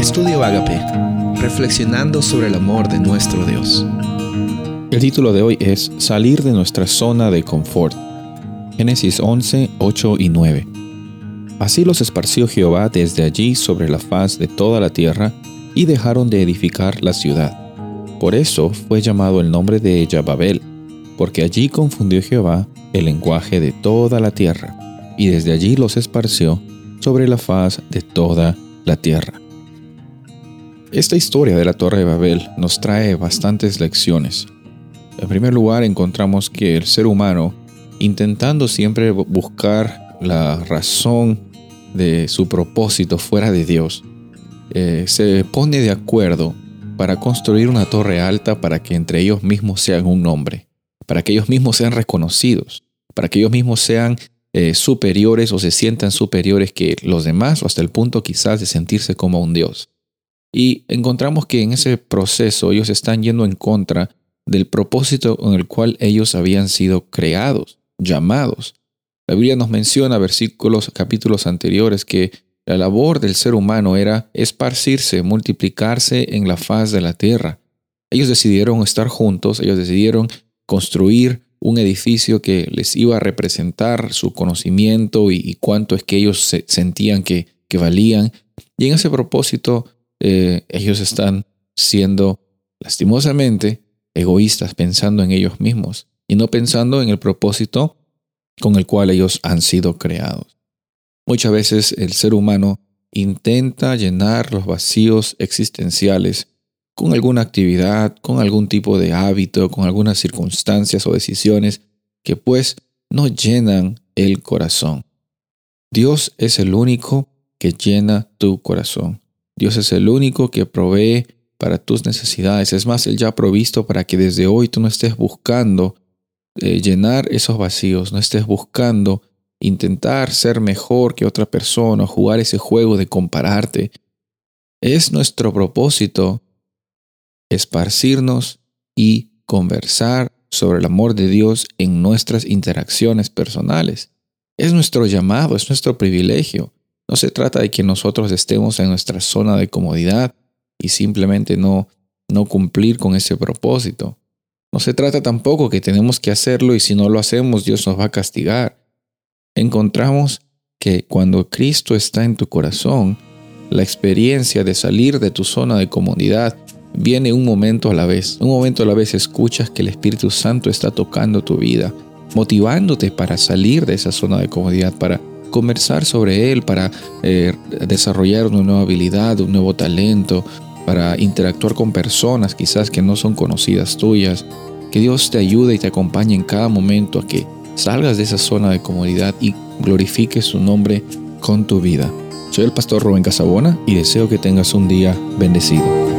Estudio Agape, reflexionando sobre el amor de nuestro Dios. El título de hoy es Salir de nuestra zona de confort. Génesis 11, 8 y 9. Así los esparció Jehová desde allí sobre la faz de toda la tierra, y dejaron de edificar la ciudad. Por eso fue llamado el nombre de ella Babel, porque allí confundió Jehová el lenguaje de toda la tierra, y desde allí los esparció sobre la faz de toda la tierra. Esta historia de la Torre de Babel nos trae bastantes lecciones. En primer lugar, encontramos que el ser humano, intentando siempre buscar la razón de su propósito fuera de Dios, eh, se pone de acuerdo para construir una torre alta para que entre ellos mismos sean un nombre, para que ellos mismos sean reconocidos, para que ellos mismos sean eh, superiores o se sientan superiores que los demás o hasta el punto quizás de sentirse como un Dios. Y encontramos que en ese proceso ellos están yendo en contra del propósito con el cual ellos habían sido creados, llamados. La Biblia nos menciona, versículos, capítulos anteriores, que la labor del ser humano era esparcirse, multiplicarse en la faz de la tierra. Ellos decidieron estar juntos, ellos decidieron construir un edificio que les iba a representar su conocimiento y, cuánto es que ellos se sentían que, que valían. Y en ese propósito eh, ellos están siendo lastimosamente egoístas, pensando en ellos mismos y no pensando en el propósito con el cual ellos han sido creados. Muchas veces el ser humano intenta llenar los vacíos existenciales con alguna actividad, con algún tipo de hábito, con algunas circunstancias o decisiones que pues no llenan el corazón. Dios es el único que llena tu corazón. Dios es el único que provee para tus necesidades. Es más, Él ya ha provisto para que desde hoy tú no estés buscando eh, llenar esos vacíos, no estés buscando intentar ser mejor que otra persona, jugar ese juego de compararte. Es nuestro propósito esparcirnos y conversar sobre el amor de Dios en nuestras interacciones personales. Es nuestro llamado, es nuestro privilegio. No se trata de que nosotros estemos en nuestra zona de comodidad y simplemente no, no cumplir con ese propósito. No se trata tampoco que tenemos que hacerlo y si no lo hacemos Dios nos va a castigar. Encontramos que cuando Cristo está en tu corazón, la experiencia de salir de tu zona de comodidad viene un momento a la vez. Un momento a la vez escuchas que el Espíritu Santo está tocando tu vida, motivándote para salir de esa zona de comodidad, para conversar sobre él, para eh, desarrollar una nueva habilidad, un nuevo talento, para interactuar con personas quizás que no son conocidas tuyas. Que Dios te ayude y te acompañe en cada momento a que salgas de esa zona de comodidad y glorifiques su nombre con tu vida. Soy el pastor Rubén Casabona y deseo que tengas un día bendecido.